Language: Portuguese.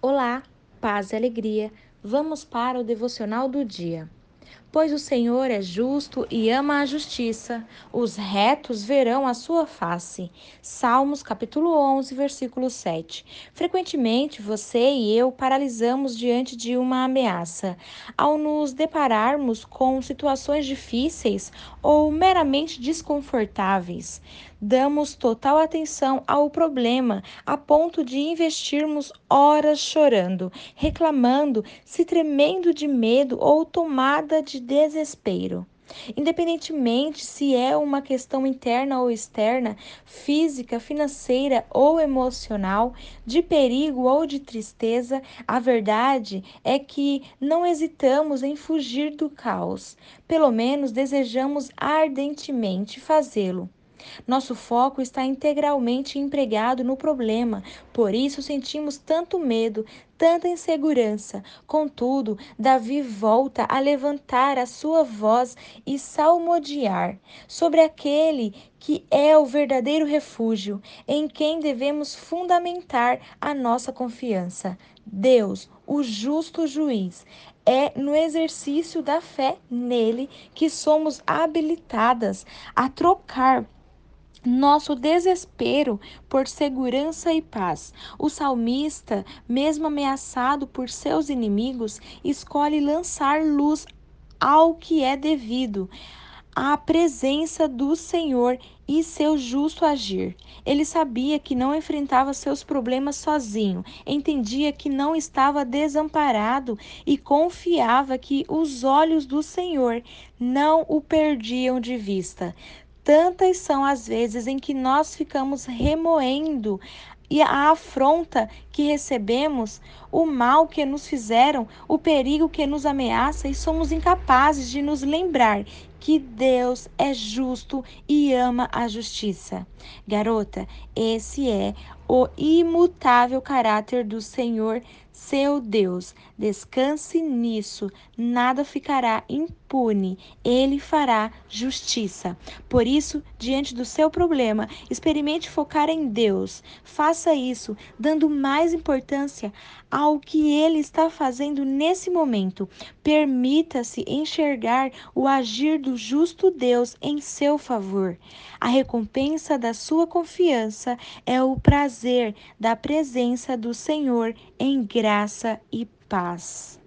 Olá, paz e alegria. Vamos para o devocional do dia. Pois o Senhor é justo e ama a justiça, os retos verão a sua face. Salmos capítulo 11, versículo 7. Frequentemente você e eu paralisamos diante de uma ameaça. Ao nos depararmos com situações difíceis ou meramente desconfortáveis, damos total atenção ao problema a ponto de investirmos horas chorando, reclamando, se tremendo de medo ou tomada de desespero. Independentemente se é uma questão interna ou externa, física, financeira ou emocional, de perigo ou de tristeza, a verdade é que não hesitamos em fugir do caos. Pelo menos desejamos ardentemente fazê-lo. Nosso foco está integralmente empregado no problema, por isso sentimos tanto medo, tanta insegurança. Contudo, Davi volta a levantar a sua voz e salmodiar sobre aquele que é o verdadeiro refúgio, em quem devemos fundamentar a nossa confiança. Deus, o justo juiz. É no exercício da fé nele que somos habilitadas a trocar nosso desespero por segurança e paz. O salmista, mesmo ameaçado por seus inimigos, escolhe lançar luz ao que é devido à presença do Senhor e seu justo agir. Ele sabia que não enfrentava seus problemas sozinho, entendia que não estava desamparado e confiava que os olhos do Senhor não o perdiam de vista. Tantas são as vezes em que nós ficamos remoendo e a afronta que recebemos, o mal que nos fizeram, o perigo que nos ameaça e somos incapazes de nos lembrar que Deus é justo e ama a justiça. Garota, esse é o imutável caráter do Senhor, seu Deus. Descanse nisso, nada ficará impune. Ele fará justiça. Por isso, diante do seu problema, experimente focar em Deus. Faça isso, dando mais importância ao que ele está fazendo nesse momento. Permita-se enxergar o agir do justo Deus em seu favor. A recompensa da sua confiança é o prazer da presença do Senhor em graça e paz.